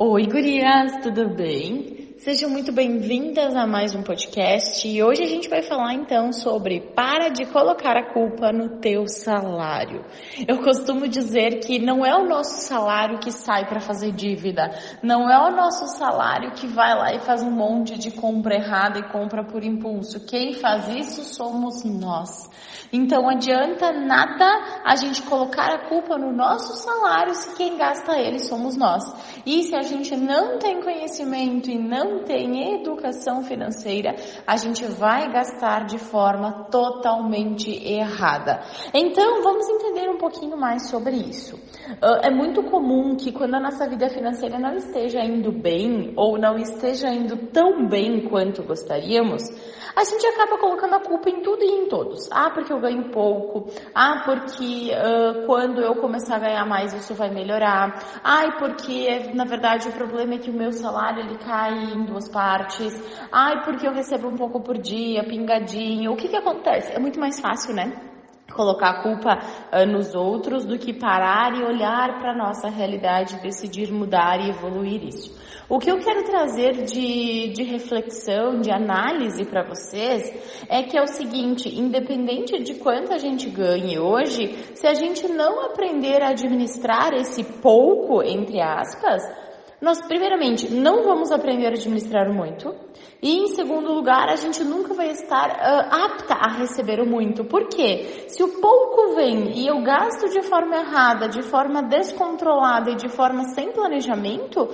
Oi, gurias, tudo bem? Sejam muito bem-vindas a mais um podcast e hoje a gente vai falar então sobre para de colocar a culpa no teu salário. Eu costumo dizer que não é o nosso salário que sai para fazer dívida, não é o nosso salário que vai lá e faz um monte de compra errada e compra por impulso. Quem faz isso somos nós. Então adianta nada a gente colocar a culpa no nosso salário se quem gasta ele somos nós. E se a gente não tem conhecimento e não tem educação financeira, a gente vai gastar de forma totalmente errada. Então vamos entender um pouquinho mais sobre isso. Ah, é muito comum que quando a nossa vida financeira não esteja indo bem ou não esteja indo tão bem quanto gostaríamos, a gente acaba colocando a culpa em tudo e em todos. Ah, porque eu ganho pouco. Ah, porque uh, quando eu começar a ganhar mais isso vai melhorar. Ai, porque na verdade o problema é que o meu salário ele cai em duas partes. Ai, porque eu recebo um pouco por dia, pingadinho. O que que acontece? É muito mais fácil, né? colocar a culpa uh, nos outros do que parar e olhar para nossa realidade, decidir mudar e evoluir isso. O que eu quero trazer de, de reflexão, de análise para vocês é que é o seguinte: independente de quanto a gente ganhe hoje, se a gente não aprender a administrar esse pouco, entre aspas, nós, primeiramente, não vamos aprender a administrar muito. E, em segundo lugar, a gente nunca vai estar uh, apta a receber o muito. Por quê? Se o pouco vem e eu gasto de forma errada, de forma descontrolada e de forma sem planejamento,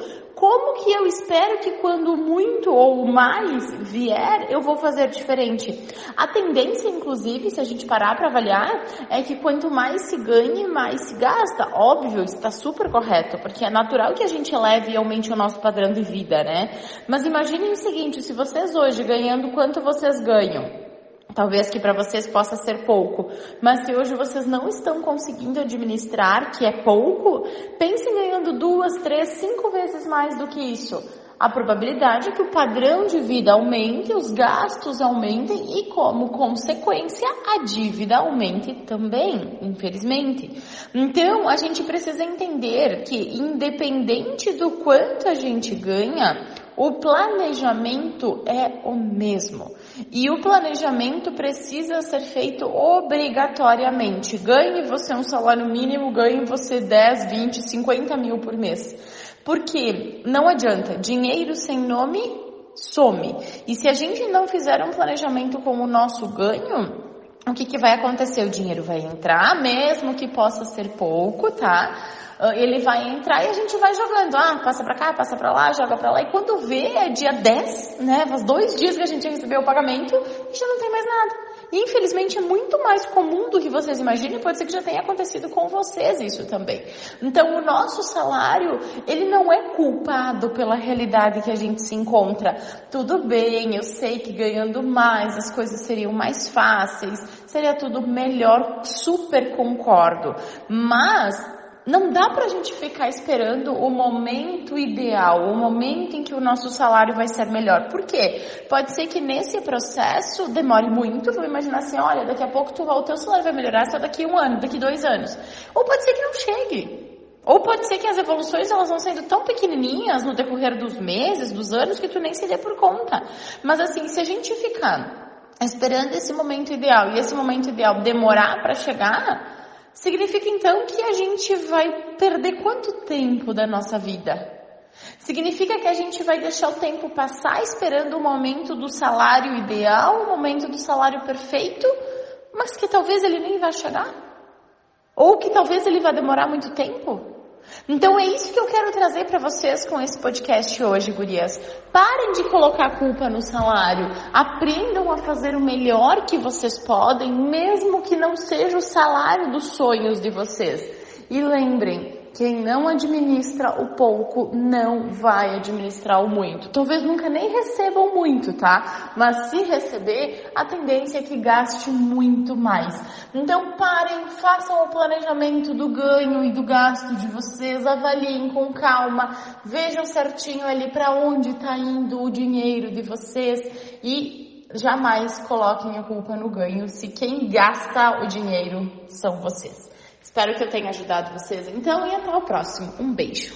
como que eu espero que quando muito ou mais vier, eu vou fazer diferente? A tendência, inclusive, se a gente parar para avaliar, é que quanto mais se ganhe, mais se gasta. Óbvio, está super correto, porque é natural que a gente eleve e aumente o nosso padrão de vida, né? Mas imaginem o seguinte, se vocês hoje ganhando quanto vocês ganham, Talvez que para vocês possa ser pouco, mas se hoje vocês não estão conseguindo administrar, que é pouco, pensem ganhando duas, três, cinco vezes mais do que isso. A probabilidade é que o padrão de vida aumente, os gastos aumentem e, como consequência, a dívida aumente também, infelizmente. Então, a gente precisa entender que, independente do quanto a gente ganha, o planejamento é o mesmo. E o planejamento precisa ser feito obrigatoriamente. Ganhe você um salário mínimo, ganhe você 10, 20, 50 mil por mês. Porque não adianta, dinheiro sem nome some. E se a gente não fizer um planejamento com o nosso ganho, o que, que vai acontecer? O dinheiro vai entrar, mesmo que possa ser pouco, tá? Ah, ele vai entrar e a gente vai jogando. Ah, passa pra cá, passa pra lá, joga pra lá. E quando vê, é dia 10, né? Faz dois dias que a gente recebeu o pagamento e já não tem mais nada. E infelizmente é muito mais comum do que vocês imaginam, pode ser que já tenha acontecido com vocês isso também. Então o nosso salário, ele não é culpado pela realidade que a gente se encontra. Tudo bem, eu sei que ganhando mais as coisas seriam mais fáceis, seria tudo melhor, super concordo. Mas não dá para a gente ficar esperando o momento ideal, o momento em que o nosso salário vai ser melhor. Por quê? Pode ser que nesse processo demore muito, vamos imaginar assim, olha, daqui a pouco tu, o teu salário vai melhorar só daqui um ano, daqui dois anos. Ou pode ser que não chegue. Ou pode ser que as evoluções elas vão sendo tão pequenininhas no decorrer dos meses, dos anos, que tu nem se dê por conta. Mas assim, se a gente ficar esperando esse momento ideal e esse momento ideal demorar para chegar, Significa então que a gente vai perder quanto tempo da nossa vida? Significa que a gente vai deixar o tempo passar esperando o momento do salário ideal, o momento do salário perfeito, mas que talvez ele nem vai chegar? Ou que talvez ele vai demorar muito tempo? Então é isso que eu quero trazer para vocês com esse podcast hoje, gurias. Parem de colocar a culpa no salário. Aprendam a fazer o melhor que vocês podem, mesmo que não seja o salário dos sonhos de vocês. E lembrem, quem não administra o pouco não vai administrar o muito. Talvez nunca nem recebam muito, tá? Mas se receber, a tendência é que gaste muito mais. Então parem, façam o planejamento do ganho e do gasto de vocês, avaliem com calma, vejam certinho ali para onde está indo o dinheiro de vocês e jamais coloquem a culpa no ganho se quem gasta o dinheiro são vocês. Espero que eu tenha ajudado vocês então e até o próximo. Um beijo.